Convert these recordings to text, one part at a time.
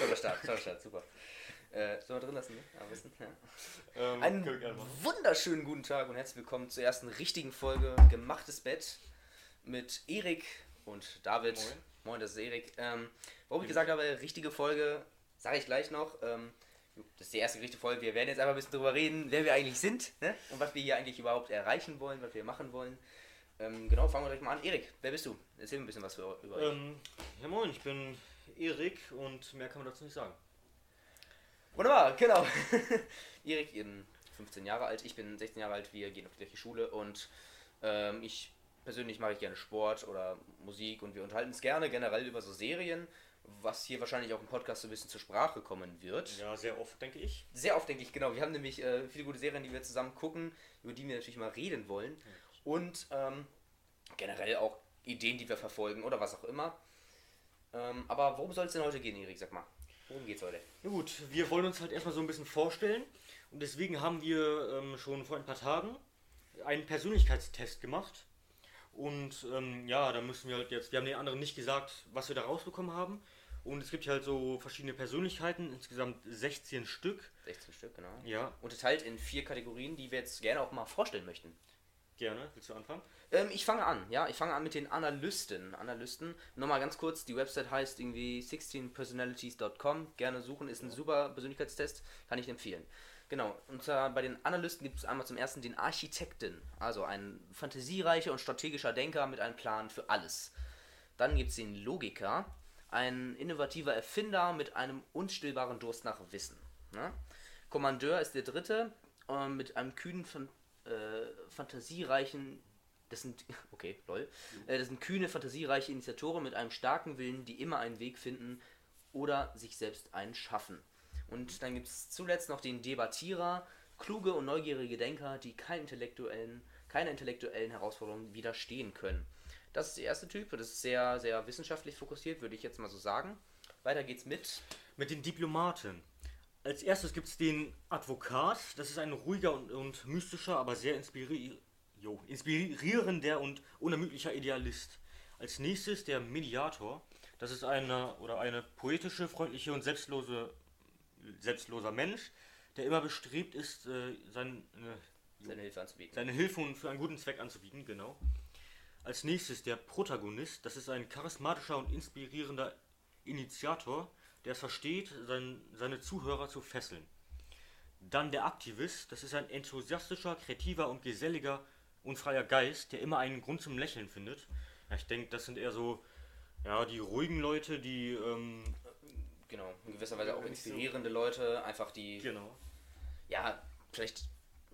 toller Start, toller Start, super. Äh, sollen wir drin lassen, ne? Ja, wissen, ja. Ähm, Einen wunderschönen guten Tag und herzlich willkommen zur ersten richtigen Folge Gemachtes Bett mit Erik und David. Moin. das ist Erik. Ähm, warum ich gesagt habe, richtige Folge, sage ich gleich noch. Ähm, das ist die erste richtige Folge. Wir werden jetzt einfach ein bisschen drüber reden, wer wir eigentlich sind ne? und was wir hier eigentlich überhaupt erreichen wollen, was wir machen wollen. Ähm, genau, fangen wir gleich mal an. Erik, wer bist du? Erzähl mir ein bisschen was für, über euch. Ähm, ja moin, ich bin Erik und mehr kann man dazu nicht sagen. Wunderbar, genau. Erik, seid 15 Jahre alt, ich bin 16 Jahre alt, wir gehen auf die gleiche Schule und ähm, ich persönlich mache ich gerne Sport oder Musik und wir unterhalten uns gerne generell über so Serien, was hier wahrscheinlich auch im Podcast so ein bisschen zur Sprache kommen wird. Ja, sehr oft, denke ich. Sehr oft denke ich, genau. Wir haben nämlich äh, viele gute Serien, die wir zusammen gucken, über die wir natürlich mal reden wollen. Und ähm, generell auch Ideen, die wir verfolgen oder was auch immer. Ähm, aber worum soll es denn heute gehen, Erik? Sag mal. Worum geht's heute? Na gut, wir wollen uns halt erstmal so ein bisschen vorstellen und deswegen haben wir ähm, schon vor ein paar Tagen einen Persönlichkeitstest gemacht. Und ähm, ja, da müssen wir halt jetzt, wir haben den anderen nicht gesagt, was wir da rausbekommen haben. Und es gibt halt so verschiedene Persönlichkeiten, insgesamt 16 Stück. 16 Stück, genau. Ja, Unterteilt in vier Kategorien, die wir jetzt gerne auch mal vorstellen möchten. Gerne. Willst du anfangen? Ähm, ich fange an, ja, ich fange an mit den Analysten. Analysten, nochmal ganz kurz, die Website heißt irgendwie 16personalities.com. Gerne suchen, ist ein super Persönlichkeitstest, kann ich empfehlen. Genau, und zwar bei den Analysten gibt es einmal zum ersten den Architekten, also ein fantasiereicher und strategischer Denker mit einem Plan für alles. Dann gibt es den Logiker, ein innovativer Erfinder mit einem unstillbaren Durst nach Wissen. Ne? Kommandeur ist der dritte, äh, mit einem kühnen, äh, fantasiereichen das sind, okay, lol. Äh, Das sind kühne, fantasiereiche Initiatoren mit einem starken Willen, die immer einen Weg finden oder sich selbst einen schaffen. Und dann gibt es zuletzt noch den Debattierer, kluge und neugierige Denker, die keinen intellektuellen, keine intellektuellen Herausforderungen widerstehen können. Das ist der erste Typ, das ist sehr, sehr wissenschaftlich fokussiert, würde ich jetzt mal so sagen. Weiter geht's mit. Mit den Diplomaten. Als erstes gibt es den Advokat. Das ist ein ruhiger und, und mystischer, aber sehr inspiri jo, inspirierender und unermüdlicher Idealist. Als nächstes der Mediator. Das ist eine oder eine poetische, freundliche und selbstlose, selbstloser Mensch, der immer bestrebt ist, äh, sein, äh, Seine Hilfe anzubieten. seine Hilfe und für einen guten Zweck anzubieten, genau. Als nächstes der Protagonist, das ist ein charismatischer und inspirierender Initiator, der es versteht, sein, seine Zuhörer zu fesseln. Dann der Aktivist, das ist ein enthusiastischer, kreativer und geselliger und freier Geist, der immer einen Grund zum Lächeln findet. Ja, ich denke, das sind eher so ja, die ruhigen Leute, die ähm, Genau, in gewisser Weise auch ich so- inspirierende Leute, einfach die genau. ja, vielleicht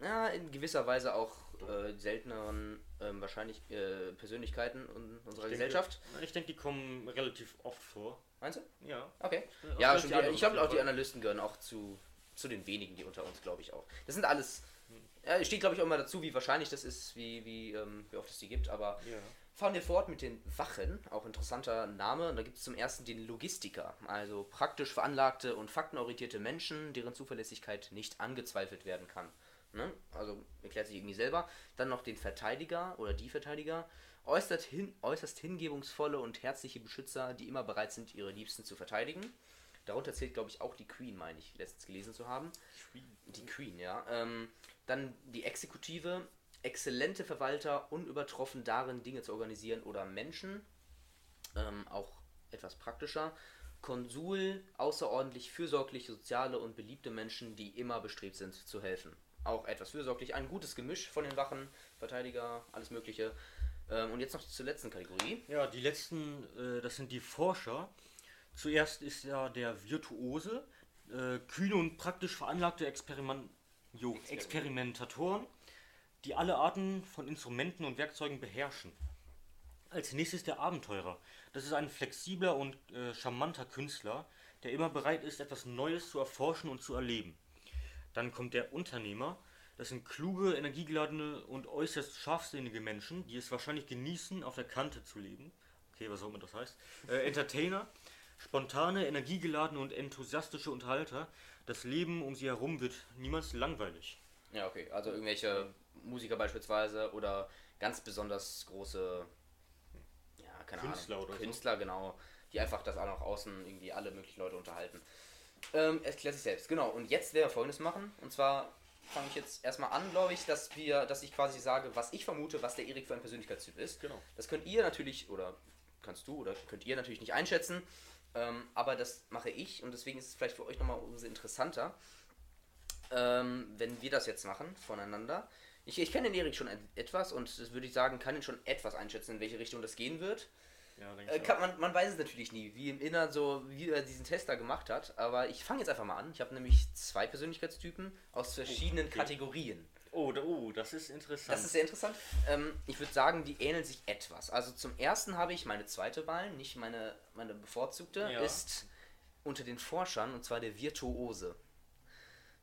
ja, in gewisser Weise auch äh, selteneren ähm, wahrscheinlich äh, Persönlichkeiten in unserer Ich denke- Gesellschaft. Ich denke, die kommen relativ oft vor. Meinst du? Ja. Okay. Ja, als schon die ich glaube auch die. Analysten gehören auch zu, zu den wenigen, die unter uns, glaube ich, auch. Das sind alles. Ja, steht, glaube ich, auch immer dazu, wie wahrscheinlich das ist, wie, wie, ähm, wie oft es die gibt, aber Ja. fahren wir fort mit den Wachen, auch interessanter Name. Und da gibt es zum ersten den Logistiker, also praktisch veranlagte und faktenorientierte Menschen, deren Zuverlässigkeit nicht angezweifelt werden kann. Ne? Also erklärt sich irgendwie selber. Dann noch den Verteidiger oder die Verteidiger, äußerst, hin, äußerst hingebungsvolle und herzliche Beschützer, die immer bereit sind, ihre Liebsten zu verteidigen. Darunter zählt, glaube ich, auch die Queen, meine ich, letztens gelesen zu haben. Die Queen, ja. Ähm, dann die Exekutive, exzellente Verwalter, unübertroffen darin, Dinge zu organisieren oder Menschen, ähm, auch etwas praktischer. Konsul, außerordentlich fürsorgliche, soziale und beliebte Menschen, die immer bestrebt sind zu helfen. Auch etwas fürsorglich, ein gutes Gemisch von den Wachen, Verteidiger, alles Mögliche. Ähm, und jetzt noch zur letzten Kategorie. Ja, die letzten, äh, das sind die Forscher. Zuerst ist ja der Virtuose, äh, kühne und praktisch veranlagte Experiment, jo, Experimentatoren, die alle Arten von Instrumenten und Werkzeugen beherrschen. Als nächstes der Abenteurer. Das ist ein flexibler und äh, charmanter Künstler, der immer bereit ist, etwas Neues zu erforschen und zu erleben. Dann kommt der Unternehmer. Das sind kluge, energiegeladene und äußerst scharfsinnige Menschen, die es wahrscheinlich genießen, auf der Kante zu leben. Okay, was auch immer das heißt. Äh, Entertainer. Spontane, energiegeladene und enthusiastische Unterhalter. Das Leben um sie herum wird niemals langweilig. Ja, okay. Also irgendwelche Musiker beispielsweise oder ganz besonders große, ja, keine Künstler Ahnung, oder so. Künstler, genau, die die einfach das auch nach außen irgendwie alle möglichen Leute unterhalten. Ähm, erklärt sich selbst, genau. Und jetzt werden wir folgendes machen. Und zwar fange ich jetzt erstmal an, glaube ich, dass wir, dass ich quasi sage, was ich vermute, was der Erik für ein Persönlichkeitstyp ist. Genau. Das könnt ihr natürlich, oder kannst du, oder könnt ihr natürlich nicht einschätzen. Ähm, aber das mache ich und deswegen ist es vielleicht für euch nochmal umso interessanter, ähm, wenn wir das jetzt machen voneinander. Ich, ich kenne den Erik schon et- etwas und das würde ich sagen, kann ihn schon etwas einschätzen, in welche Richtung das gehen wird. Ja, Äh, kann, man, man weiß es natürlich nie, wie im Innern so, wie er diesen Tester gemacht hat. Aber ich fange jetzt einfach mal an. Ich habe nämlich zwei Persönlichkeitstypen aus verschiedenen okay. Kategorien. Oh, da, oh, das ist interessant. Das ist sehr interessant. Ähm, ich würde sagen, die ähneln sich etwas. Also zum ersten habe ich meine zweite Wahl, nicht meine, meine bevorzugte, Ja. ist unter den Forschern, und zwar der Virtuose.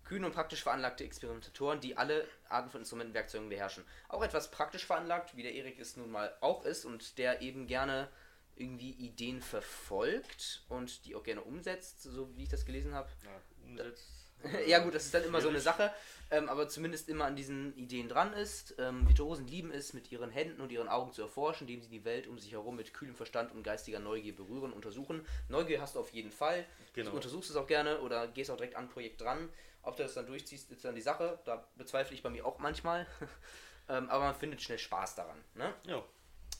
Kühn und praktisch veranlagte Experimentatoren, die alle Arten von Instrumentenwerkzeugen beherrschen. Auch etwas praktisch veranlagt, wie der Erik es nun mal auch ist und der eben gerne irgendwie Ideen verfolgt und die auch gerne umsetzt, so wie ich das gelesen habe. ja, umsetzt. Ja gut, das ist dann immer so eine. Sache, ähm, aber zumindest immer an diesen Ideen dran ist. Ähm, Virtuosen lieben es, mit ihren Händen und ihren Augen zu erforschen, indem sie die Welt um sich herum mit kühlem Verstand und geistiger Neugier berühren und untersuchen. Neugier hast du auf jeden Fall. Genau. Du untersuchst es auch gerne oder gehst auch direkt an ein Projekt dran. Ob du das dann durchziehst, ist dann die Sache. Da bezweifle ich bei mir auch manchmal. ähm, aber man findet schnell Spaß daran. Ne? Ja.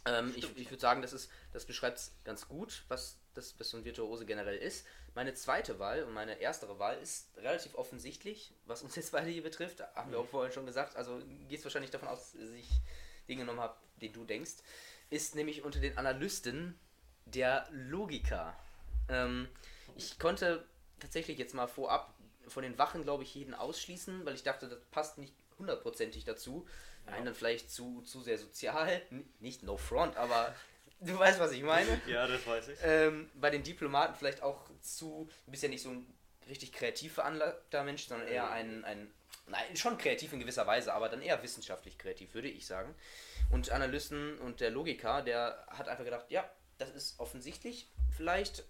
Ähm, ich ich würde sagen, das, ist, das beschreibt es ganz gut, was das was so ein Virtuose generell ist. Meine zweite Wahl und meine erstere Wahl ist relativ offensichtlich, was uns jetzt beide hier betrifft. Haben wir auch vorhin schon gesagt. Also gehst wahrscheinlich davon aus, dass ich den genommen habe, den du denkst. Ist nämlich unter den Analysten der Logiker. Ähm, ich konnte tatsächlich jetzt mal vorab von den Wachen, glaube ich, jeden ausschließen, weil ich dachte, das passt nicht hundertprozentig dazu. Einen dann vielleicht zu, zu sehr sozial, nicht no front, aber du weißt, was ich meine. ja, das weiß ich. Ähm, bei den Diplomaten vielleicht auch zu, du bist ja nicht so ein richtig kreativ veranlagter Mensch, sondern eher ein, ein, nein, schon kreativ in gewisser Weise, aber dann eher wissenschaftlich kreativ, würde ich sagen. Und Analysten und der Logiker, der hat einfach gedacht, ja, das ist offensichtlich vielleicht,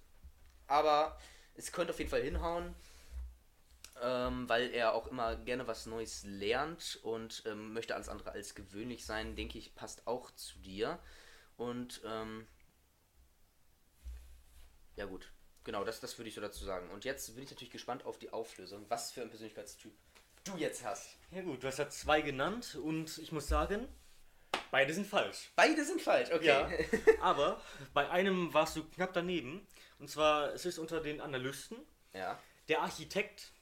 aber es könnte auf jeden Fall hinhauen, ähm, weil er auch immer gerne was Neues lernt und ähm, möchte alles andere als gewöhnlich sein, denke ich, passt auch zu dir. Und ähm, ja gut, genau, das, das würde ich so dazu sagen. Und jetzt bin ich natürlich gespannt auf die Auflösung, was für ein Persönlichkeitstyp du jetzt hast. Ja gut, du hast ja zwei genannt und ich muss sagen, beide sind falsch. Beide sind falsch, okay. Ja, aber bei einem warst du knapp daneben. Und zwar, es ist unter den Analysten Ja. der Architekt.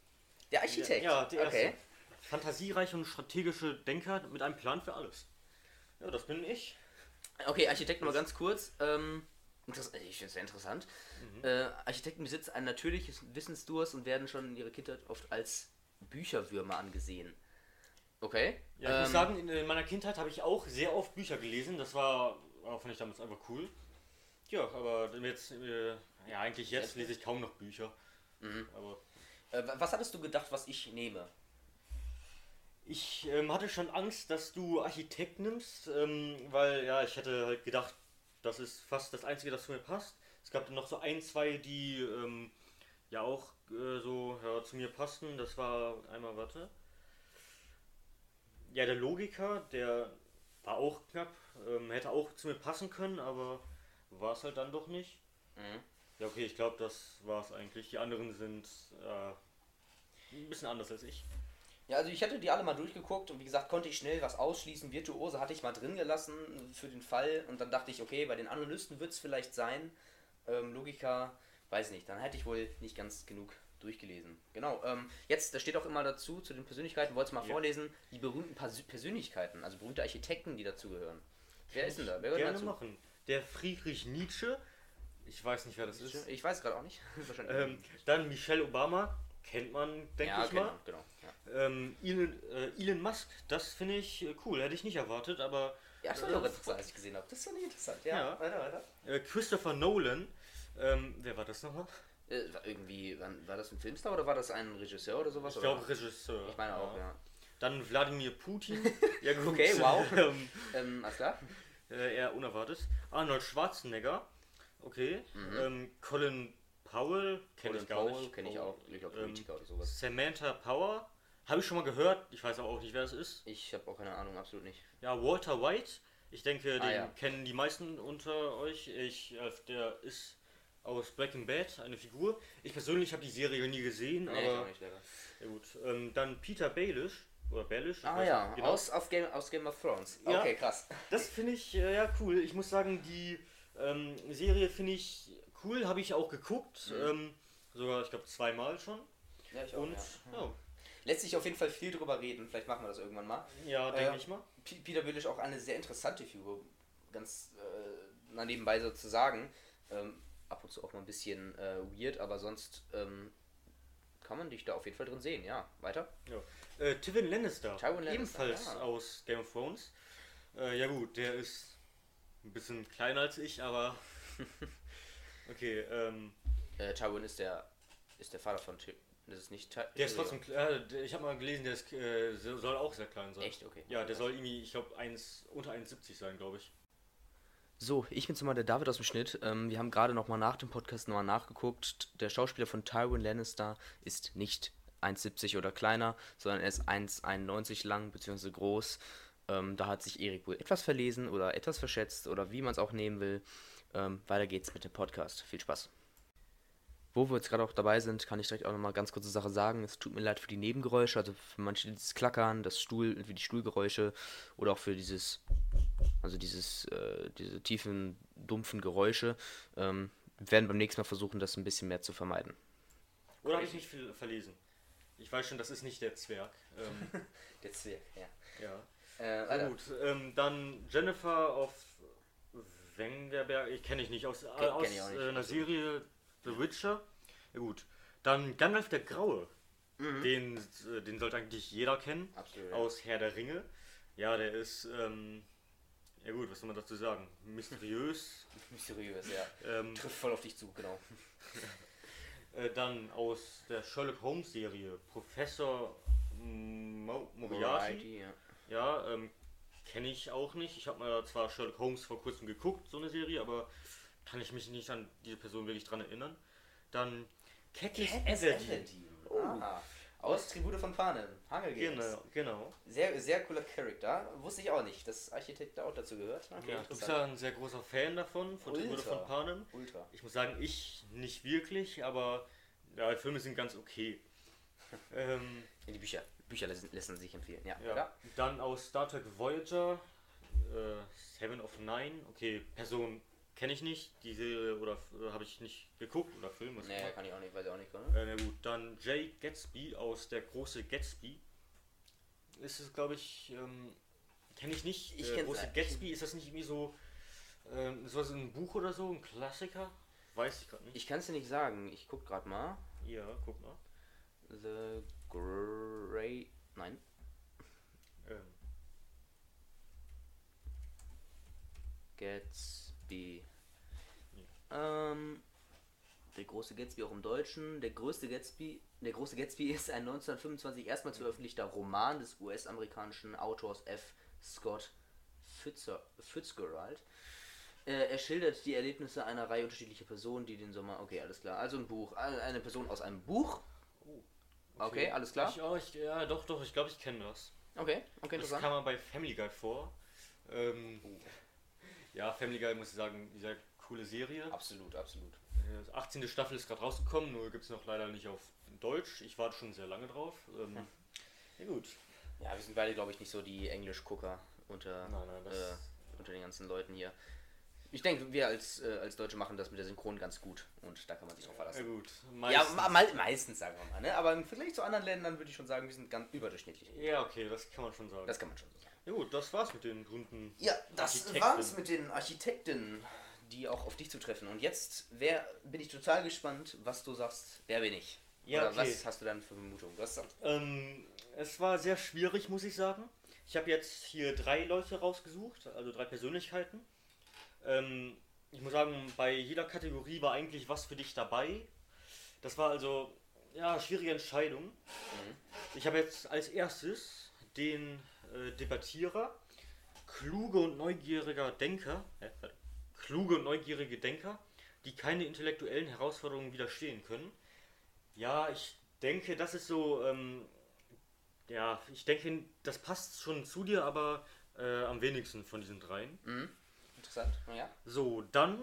Der Architekt. Ja, der erste. okay. Fantasiereiche und strategische Denker mit einem Plan für alles. Ja, das bin ich. Okay, Architekt mal ganz kurz. Ähm, interess- ich finde es sehr interessant. Mhm. Äh, Architekten besitzen ein natürliches Wissensdurst und werden schon in ihrer Kindheit oft als Bücherwürmer angesehen. Okay. Ja, ich ähm, muss sagen, in, in meiner Kindheit habe ich auch sehr oft Bücher gelesen. Das war, war fand ich damals einfach cool. Ja, aber jetzt, äh, ja, eigentlich jetzt lese ich kaum noch Bücher. Mhm. Aber Äh, wa- was hattest du gedacht, was ich nehme? ich ähm, hatte schon Angst, dass du Architekt nimmst, ähm, weil ja, ich hätte halt gedacht, das ist fast das Einzige, das zu mir passt. Es gab dann noch so ein, zwei, die ähm, ja auch äh, so ja, zu mir passten. Das war einmal, warte. Ja, der Logiker, der war auch knapp, ähm, hätte auch zu mir passen können, aber war es halt dann doch nicht. Mhm. Ja, okay, ich glaube, das war es eigentlich. Die anderen sind äh, ein bisschen anders als ich. Ja, also ich hatte die alle mal durchgeguckt und wie gesagt, konnte ich schnell was ausschließen. Virtuose hatte ich mal drin gelassen für den Fall und dann dachte ich, okay, bei den Analysten wird es vielleicht sein. Ähm, Logiker, weiß nicht, dann hätte ich wohl nicht ganz genug durchgelesen. Genau, ähm, jetzt, da steht auch immer dazu, zu den Persönlichkeiten, wollte es mal Ja. vorlesen, die berühmten Persö Persönlichkeiten, also berühmte Architekten, die dazugehören. Wer ist denn da? Wer gehört Gerne dazu? machen. Der Friedrich Nietzsche, ich weiß nicht, wer das ist. Ich weiß gerade auch nicht. Ähm, dann Michelle Obama, kennt man, denke ja, ich mal. genau. Ja, Ähm, Elon, äh, Elon Musk, das finde ich äh, cool, hätte ich nicht erwartet, aber ja das war auch interessant, als ich gesehen habe. Das fand ich interessant. Ja, Ja. weiter, weiter. äh, Christopher Nolan, ähm, wer war das nochmal? Äh, irgendwie, war das ein Filmstar oder war das ein Regisseur oder sowas? Ich glaube Regisseur. Ich meine auch, ja. Dann Wladimir Putin. ja gut. Okay, wow. ähm, Ähm, alles klar? äh, eher unerwartet. Arnold Schwarzenegger. Okay. Ähm, Colin Powell, kenne ich gar Powell nicht. kenne ich auch, ich glaube Ähm, oder sowas. Samantha Power. Habe ich schon mal gehört. Ich weiß aber auch nicht, wer es ist. Ich habe auch keine Ahnung, absolut nicht. Ja, Walter White. Ich denke, Ah, den ja. kennen die meisten unter euch. Ich, äh, der ist aus Breaking Bad, eine Figur. Ich persönlich habe die Serie nie gesehen, Nee, aber nicht, ja gut. Ähm, dann Peter Baelish oder Baelish. Ah ja, genau. aus, Game, aus Game of Thrones. Ja. Okay, krass. Das finde ich äh, ja cool. Ich muss sagen, die ähm, Serie finde ich cool, habe ich auch geguckt. Mhm. Ähm, sogar, ich glaube, zweimal schon. Ja, ich Und ja. ja, Lässt sich auf jeden Fall viel drüber reden. Vielleicht machen wir das irgendwann mal. ja, Äh, denke ich mal. P Peter Baelish auch eine sehr interessante Figur. Ganz äh, nebenbei so zu sagen. Ähm, ab und zu auch mal ein bisschen äh, weird, aber sonst ähm, kann man dich da auf jeden Fall drin sehen. Ja, weiter. Ja. Äh, Tywin Lannister, Lannister, ebenfalls ja. aus Game of Thrones. Äh, ja gut, der ist ein bisschen kleiner als ich, aber okay, ähm, Äh, Tywin ist der ist der Vater von Ty Das ist nicht Ty der ist trotzdem, äh, ich habe mal gelesen, der ist, äh, so- soll auch sehr klein sein. Echt? Okay. Ja, der soll irgendwie, ich glaube, unter 1,70 sein, glaube ich. So, ich bin's mal der David aus dem Schnitt. Ähm, wir haben gerade noch mal nach dem Podcast nochmal nachgeguckt. Der Schauspieler von Tywin Lannister ist nicht 1,70 oder kleiner, sondern er ist 1,91 lang bzw. groß. Ähm, da hat sich Erik wohl etwas verlesen oder etwas verschätzt oder wie man es auch nehmen will. Ähm, weiter geht's mit dem Podcast. Viel Spaß. Wo wir jetzt gerade auch dabei sind, kann ich direkt auch nochmal ganz kurze Sache sagen. Es tut mir leid für die Nebengeräusche, also für manche dieses Klackern, das Stuhl, für die Stuhlgeräusche oder auch für dieses, also dieses, äh, diese tiefen, dumpfen Geräusche. Ähm, wir werden beim nächsten Mal versuchen, das ein bisschen mehr zu vermeiden. Oder habe ich mich viel verlesen? Ich weiß schon, das ist nicht der Zwerg. Ähm, Der Zwerg, ja. ja. Äh, gut, ähm, dann Jennifer auf Wengerberg, ich kenne ich nicht, aus, kenn aus nicht. äh, einer Serie The Witcher. Ja gut, dann Gandalf der Graue, den, äh, den sollte eigentlich jeder kennen, Mhm. Absolut. Aus Herr der Ringe. Ja, der ist, ähm, ja gut, was soll man dazu sagen, mysteriös. Mysteriös, ja. ähm, Trifft voll auf dich zu, genau. äh, dann aus der Sherlock Holmes Serie Professor Mo Moriarty. Ja. Ja, ähm, kenne ich auch nicht. Ich habe mal zwar Sherlock Holmes vor kurzem geguckt, so eine Serie, aber kann ich mich nicht an diese Person wirklich dran erinnern. Dann Katniss Everdeen. Oh. Ah, aus Tribute von Panem. Hunger Games. Genau, genau. Sehr, sehr cooler Charakter. Wusste ich auch nicht, dass Architekt auch dazu gehört. Okay, Ja, du bist ja ein sehr großer Fan davon, von Tribute Ultra. von Panem. Ultra. Ich muss sagen, ich nicht wirklich, aber ja, die Filme sind ganz okay. ähm, Ja, die Bücher. Bücher lassen, lassen sich empfehlen. Ja. ja. Dann aus Star Trek Voyager, äh, Seven of Nine. Okay, Person kenne ich nicht, die Serie oder äh, habe ich nicht geguckt oder Film. Nee, immer. kann ich auch nicht, weiß ich auch nicht. Ne? Äh, na gut, dann Jay Gatsby aus der große Gatsby. Ist es, glaube ich, ähm, kenne ich nicht. Ich äh, große nicht. Gatsby, ist das nicht irgendwie so, ähm, sowas ein Buch oder so, ein Klassiker? Weiß ich gerade nicht. Ich kann es dir nicht sagen. Ich guck gerade mal. ja, guck mal. The Great. Nein. Ähm, Gatsby. Ähm, der große Gatsby auch im Deutschen. Der größte Gatsby, der große Gatsby ist ein 1925 erstmals veröffentlichter Roman des US-amerikanischen Autors F. Scott Fitzer, Fitzgerald. Äh, er schildert die Erlebnisse einer Reihe unterschiedlicher Personen, die den Sommer. Okay, alles klar. Also ein Buch. Äh, Eine Person aus einem Buch. Okay, alles klar. Ich, oh, ich, ja, doch, doch, ich glaube, ich kenne das. Okay, okay, Das interessant. kam mal bei Family Guy vor. Ähm, ja, Family Guy, muss ich sagen, sehr coole Serie. Absolut, absolut. Die 18. Staffel ist gerade rausgekommen, nur gibt es noch leider nicht auf Deutsch. Ich warte schon sehr lange drauf. Ähm, ja gut. Ja, wir sind beide, glaube ich, nicht so die Englisch-Gucker unter, Nein, nein, das- äh, unter den ganzen Leuten hier. Ich denke, wir als, äh, als Deutsche machen das mit der Synchron ganz gut und da kann man sich drauf Ja verlassen. gut. Ja, Meistens. ma- mal, meistens sagen wir mal, ne? aber im Vergleich zu anderen Ländern würde ich schon sagen, wir sind ganz überdurchschnittlich. Ja, okay, das kann man schon sagen. Das kann man schon so sagen. ja gut, das war's mit den berühmten. Ja, das war's mit den Architekten, die auch auf dich zu treffen. Und jetzt wer, bin ich total gespannt, was du sagst. Wer bin ich? Ja, Oder okay. was hast du dann für Vermutungen? Was sagst Ähm, es war sehr schwierig, muss ich sagen. Ich habe jetzt hier drei Leute rausgesucht, also drei Persönlichkeiten. Ähm, ich muss sagen, bei jeder Kategorie war eigentlich was für dich dabei. Das war also, ja, schwierige Entscheidung. Ich habe jetzt als erstes den äh, Debattierer, kluge und neugieriger Denker, warte. kluge und neugierige Denker, die keine intellektuellen Herausforderungen widerstehen können. Ja, ich denke, das ist so, ähm, ja, ich denke, das passt schon zu dir, aber äh, am wenigsten von diesen dreien. Mhm. Interessant, ja. So, dann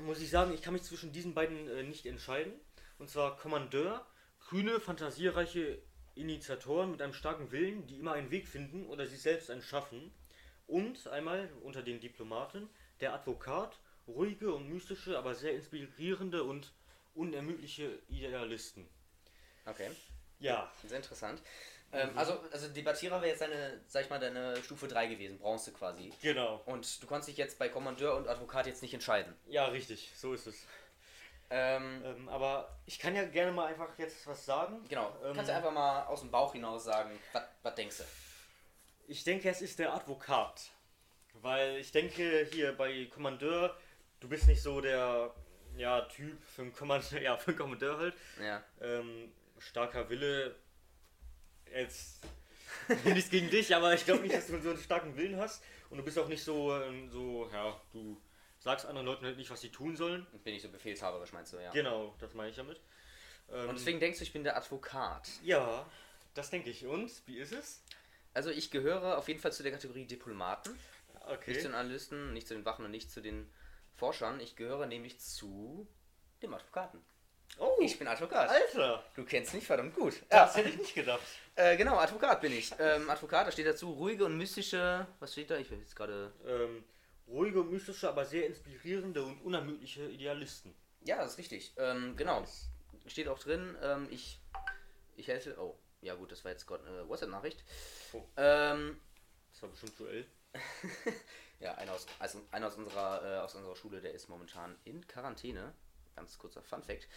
muss ich sagen, ich kann mich zwischen diesen beiden äh, nicht entscheiden. Und zwar Kommandeur, grüne, fantasiereiche Initiatoren mit einem starken Willen, die immer einen Weg finden oder sich selbst einen schaffen. Und einmal unter den Diplomaten der Advokat, ruhige und mystische, aber sehr inspirierende und unermüdliche Idealisten. Okay. Ja, Sehr interessant. Ähm, also, also Debattierer wäre jetzt deine, sag ich mal, deine Stufe 3 gewesen, Bronze quasi. genau. Und du konntest dich jetzt bei Kommandeur und Advokat jetzt nicht entscheiden. Ja, richtig, so ist es. Ähm, Ähm, aber ich kann ja gerne mal einfach jetzt was sagen. genau. Ähm, Kannst du einfach mal aus dem Bauch hinaus sagen, was- was denkst du? Ich denke, es ist der Advokat. Weil ich denke, hier bei Kommandeur, du bist nicht so der ja, Typ für einen Kommandeur, ja, für einen Kommandeur halt. Ja. Ähm, starker Wille. Jetzt nichts gegen dich, aber ich glaube nicht, dass du so einen starken Willen hast. Und du bist auch nicht so, ähm, so, ja, du sagst anderen Leuten halt nicht, was sie tun sollen. Bin ich so befehlshaberisch, meinst du, ja. Genau, das meine ich damit. Ähm, Und deswegen denkst du, ich bin der Advokat. Ja, das denke ich. Und wie ist es? Also ich gehöre auf jeden Fall zu der Kategorie Diplomaten. Okay. Nicht zu den Analysten, nicht zu den Wachen und nicht zu den Forschern. Ich gehöre nämlich zu dem Advokaten. Oh, Ich bin Advokat. Alter! Du kennst mich verdammt gut. Das hätte ich nicht gedacht. Äh, genau, Advokat bin ich. Ähm, Advokat, da steht dazu ruhige und mystische. Was steht da? Ich will jetzt gerade. Ähm, ruhige, mystische, aber sehr inspirierende und unermüdliche Idealisten. Ja, das ist richtig. Ähm, genau. Steht auch drin. Ähm, ich. Ich helfe. Oh, ja gut, das war jetzt gerade eine WhatsApp-Nachricht. Oh. Ähm, Das war bestimmt Joel. ja, einer aus, also einer aus unserer, äh, aus unserer Schule, der ist momentan in Quarantäne. Ganz kurzer Fun-Fact.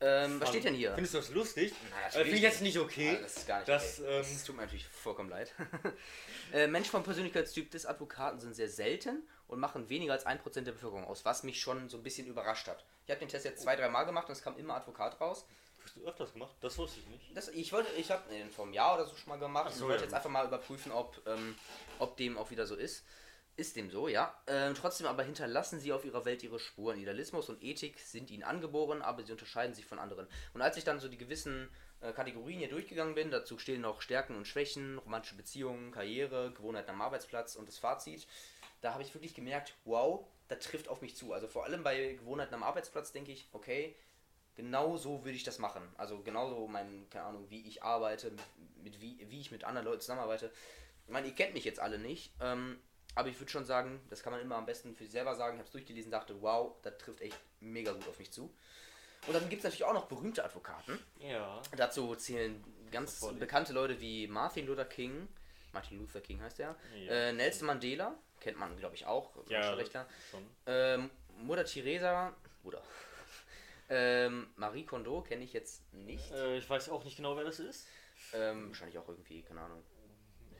Ähm, was steht denn hier? Findest du das lustig? Naja, äh, Finde ich jetzt nicht okay. Also, das ist gar nicht Das, okay. ähm, das tut mir natürlich vollkommen leid. äh, Menschen vom Persönlichkeitstyp des Advokaten sind sehr selten und machen weniger als 1% der Bevölkerung aus, was mich schon so ein bisschen überrascht hat. Ich habe den Test jetzt zwei, drei Mal gemacht und es kam immer Advokat raus. Hast du öfters gemacht? Das wusste ich nicht. Das, ich wollte, ich habe den vor einem Jahr oder so schon mal gemacht Ach so, und wollte ja, jetzt einfach mal überprüfen, ob, ähm, ob dem auch wieder so ist. Ist dem so, ja. Ähm, trotzdem aber hinterlassen sie auf ihrer Welt ihre Spuren. Idealismus und Ethik sind ihnen angeboren, aber sie unterscheiden sich von anderen. Und als ich dann so die gewissen äh, Kategorien hier durchgegangen bin, dazu stehen noch Stärken und Schwächen, romantische Beziehungen, Karriere, Gewohnheiten am Arbeitsplatz und das Fazit, da habe ich wirklich gemerkt, wow, das trifft auf mich zu. Also vor allem bei Gewohnheiten am Arbeitsplatz denke ich, okay, genau so würde ich das machen. Also genauso mein, keine Ahnung, wie ich arbeite, mit, mit wie, wie ich mit anderen Leuten zusammenarbeite. Ich meine, ihr kennt mich jetzt alle nicht, ähm, aber ich würde schon sagen, das kann man immer am besten für sich selber sagen. Ich habe es durchgelesen, dachte, wow, das trifft echt mega gut auf mich zu. Und dann gibt es natürlich auch noch berühmte Advokaten. Ja. Dazu zählen ganz bekannte Leute wie Martin Luther King, Martin Luther King heißt er, Ja. äh, Nelson Mandela, kennt man glaube ich auch, Ja, schon. Ähm, Mutter Teresa, Bruder. ähm, Marie Kondo kenne ich jetzt nicht. Äh, ich weiß auch nicht genau, wer das ist. Ähm, wahrscheinlich auch irgendwie, keine Ahnung.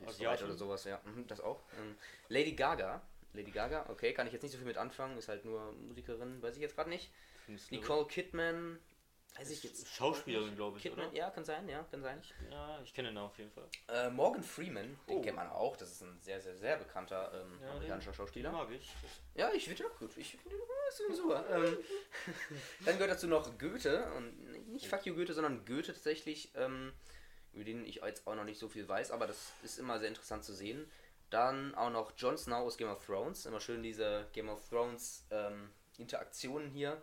Asiatin? Asiat oder sowas, ja. Mhm, das auch. Ähm, Lady Gaga. Lady Gaga, okay, kann ich jetzt nicht so viel mit anfangen, ist halt nur Musikerin, weiß ich jetzt gerade nicht. Künstlerin. Nicole Kidman, weiß ich jetzt. Schauspielerin, glaube ich, Kidman, oder? ja, kann sein, ja, kann sein. Ja, ich kenne den auf jeden Fall. Äh, Morgan Freeman, den Oh. kennt man auch, das ist ein sehr, sehr, sehr bekannter ähm, Ja, amerikanischer Den Schauspieler. mag ich. Ja, ich finde ihn auch gut. Ich finde ihn ist super. Ähm, dann gehört dazu noch Goethe und nicht Fuck you Goethe, sondern Goethe tatsächlich, ähm, über den ich jetzt auch noch nicht so viel weiß, aber das ist immer sehr interessant zu sehen. Dann auch noch Jon Snow aus Game of Thrones. Immer schön diese Game of Thrones ähm, Interaktionen hier.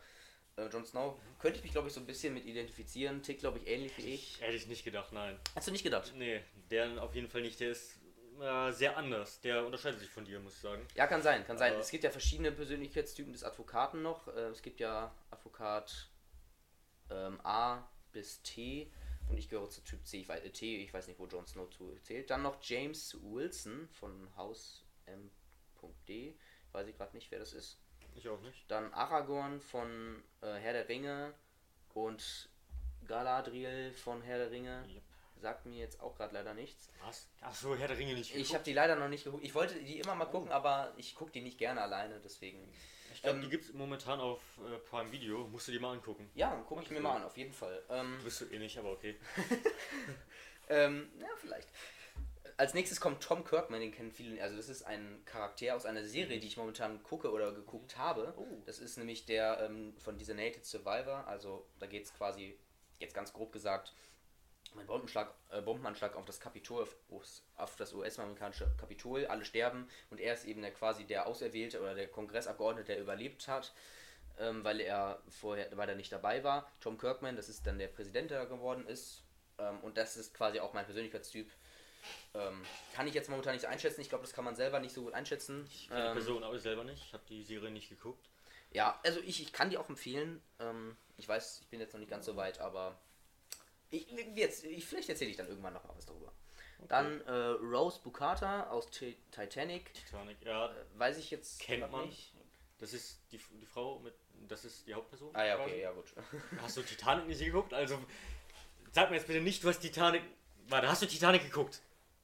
Äh, Jon Snow könnte ich mich, glaube ich, so ein bisschen mit identifizieren. Tickt, glaube ich, ähnlich wie ich. Hätte ich nicht gedacht, nein. Hast du nicht gedacht? Nee, der auf jeden Fall nicht. Der ist äh, sehr anders. Der unterscheidet sich von dir, muss ich sagen. Ja, kann sein, kann sein. Aber- Es gibt ja verschiedene Persönlichkeitstypen des Advokaten noch. Äh, Es gibt ja Advokat ähm, A bis T und ich gehöre zu Typ C. Ich weiß, äh, T, ich weiß nicht, wo Jon Snow zu zählt. Dann noch James Wilson von Haus M.D. Weiß ich gerade nicht, wer das ist. Ich auch nicht. Dann Aragorn von äh, Herr der Ringe und Galadriel von Herr der Ringe. Yep. Sagt mir jetzt auch gerade leider nichts. Was? Achso, Herr der Ringe nicht. Ich habe die leider noch nicht geguckt. Ich wollte die immer mal gucken, aber ich gucke die nicht gerne alleine, deswegen. Ich glaube, ähm, die gibt es momentan auf äh, Prime Video. Musst du dir mal angucken. Ja, gucke ich mir mal an, auf jeden Fall. Ähm, Wirst du eh nicht, aber okay. ähm, ja, vielleicht. Als nächstes kommt Tom Kirkman, den kennen viele. Also, das ist ein Charakter aus einer Serie, die ich momentan gucke oder geguckt habe. Oh. Das ist nämlich der ähm, von Designated Survivor. Also, da geht es quasi, jetzt ganz grob gesagt, einen Bombenschlag, äh, Bombenanschlag auf das Kapitol, auf, auf das US-amerikanische Kapitol. Alle sterben und er ist eben der quasi der Auserwählte oder der Kongressabgeordnete, der überlebt hat. ähm, weil er vorher, weil er nicht dabei war. Tom Kirkman, das ist dann der Präsident, der geworden ist. Ähm, und das ist quasi auch mein Persönlichkeitstyp. Ähm, kann ich jetzt momentan nicht einschätzen. Ich glaube, das kann man selber nicht so gut einschätzen. Ich kenne die Ähm, Person aber selber nicht. Ich habe die Serie nicht geguckt. ja, also ich, ich kann die auch empfehlen. Ähm, ich weiß, ich bin jetzt noch nicht ganz so weit, aber ich, jetzt, ich, vielleicht erzähle ich dann irgendwann noch mal was darüber. Dann äh, Rose Bukata aus Ti- Titanic. Titanic, ja, Äh, weiß ich jetzt kennt man. nicht. Das ist die, die Frau mit. Das ist die Hauptperson. Ah ja, quasi. okay, ja gut. Hast du Titanic nicht geguckt? Also sag mir jetzt bitte nicht, du hast Titanic. Warte, hast du Titanic geguckt?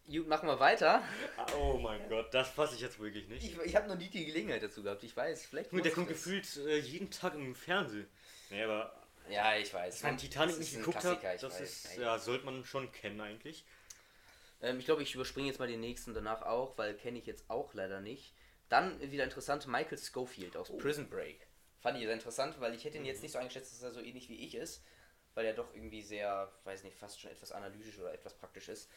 Gut, machen wir weiter. Ah, Oh mein Gott, das fasse ich jetzt wirklich nicht. Ich, ich habe noch nie die Gelegenheit dazu gehabt. Ich weiß, vielleicht. Nur der kommt das. gefühlt äh, jeden Tag im Fernsehen. Nee, aber Ja, ich weiß. dass man Titanic nicht geguckt hat, das weiß. ist, Ja, sollte man schon kennen eigentlich. Ähm, ich glaube, ich überspringe jetzt mal den nächsten danach auch, weil kenne ich jetzt auch leider nicht. Dann wieder interessant, Michael Schofield aus Prison Break. Fand ich sehr interessant, weil ich hätte ihn jetzt nicht so eingeschätzt, dass er so ähnlich wie ich ist, weil er doch irgendwie sehr, weiß nicht, fast schon etwas analytisch oder etwas praktisch ist.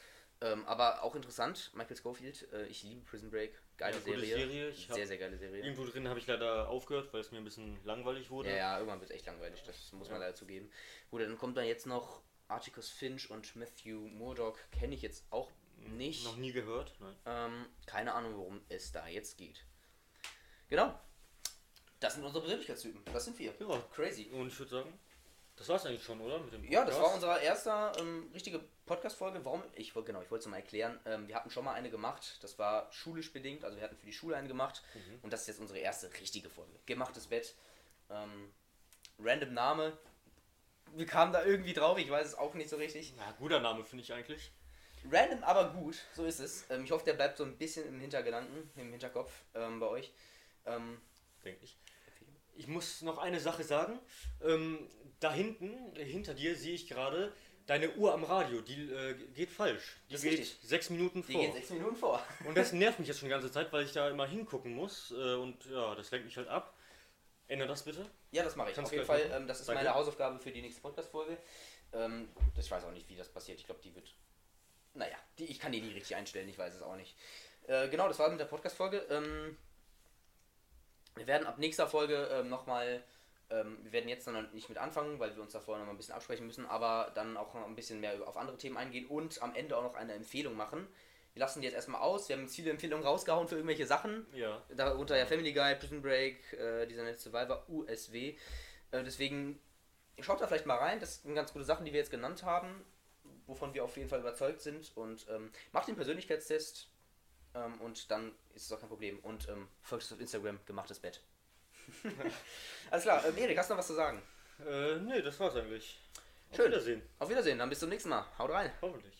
Ähm, aber auch interessant, Michael Schofield. Äh, ich liebe Prison Break. Geile Ja, Serie. Serie. Sehr, sehr geile Serie. Irgendwo drin habe ich leider aufgehört, weil es mir ein bisschen langweilig wurde. Ja, ja, irgendwann wird es echt langweilig, das muss man Ja. leider zugeben. Gut, dann kommt dann jetzt noch Atticus Finch und Matthew Murdoch, kenne ich jetzt auch nicht. Noch nie gehört. Ähm, keine Ahnung, worum es da jetzt geht. Genau. Das sind unsere Persönlichkeitstypen. Das sind wir. Ja. Crazy. Und ich würde sagen, das war's eigentlich schon, oder? Ja, das war Podcast? unsere erste ähm, richtige Podcast-Folge. Warum? Ich wollte genau, ich wollte es mal erklären. Ähm, wir hatten schon mal eine gemacht. Das war schulisch bedingt. Also wir hatten für die Schule eine gemacht. Mhm. Und das ist jetzt unsere erste richtige Folge. Gemachtes Bett. Ähm, random Name. Wir kamen da irgendwie drauf. Ich weiß es auch nicht so richtig. Ja, guter Name finde ich eigentlich. Random, aber gut. So ist es. Ähm, ich hoffe, der bleibt so ein bisschen im Hintergedanken, im Hinterkopf ähm, bei euch. Ähm, denke ich. Ich muss noch eine Sache sagen. Ähm, da hinten, hinter dir, sehe ich gerade deine Uhr am Radio. Die äh, geht falsch. Die Das geht sechs Minuten die vor. geht sechs Minuten vor. Und das nervt mich jetzt schon die ganze Zeit, weil ich da immer hingucken muss. Äh, und ja, das lenkt mich halt ab. Ändere das bitte. Ja, das mache ich. Kannst Auf jeden Fall, ähm, das ist Danke. meine Hausaufgabe für die nächste Podcast-Folge. Ähm, das- ich weiß auch nicht, wie das passiert. Ich glaube, die wird. Naja, die, ich kann die nie richtig einstellen, ich weiß es auch nicht. Äh, genau, das war mit der Podcast-Folge. Ähm, wir werden ab nächster Folge ähm, nochmal. Ähm, wir werden jetzt noch nicht mit anfangen, weil wir uns da vorher noch ein bisschen absprechen müssen, aber dann auch noch ein bisschen mehr auf andere Themen eingehen und am Ende auch noch eine Empfehlung machen. Wir lassen die jetzt erstmal aus. Wir haben jetzt viele Empfehlungen rausgehauen für irgendwelche Sachen. Ja. Darunter ja Family Guy, Prison Break, äh, dieser Net Survivor, USW. Äh, deswegen schaut da vielleicht mal rein. Das sind ganz gute Sachen, die wir jetzt genannt haben, wovon wir auf jeden Fall überzeugt sind. Und ähm, macht den Persönlichkeitstest ähm, und dann ist es auch kein Problem. Und ähm, folgt uns auf Instagram, gemachtes Bett. Alles klar, ähm, Erik, hast du noch was zu sagen? Äh, nee, das war's eigentlich. Auf Schön. Wiedersehen. Auf Wiedersehen, dann bis zum nächsten Mal. Haut rein. Hoffentlich.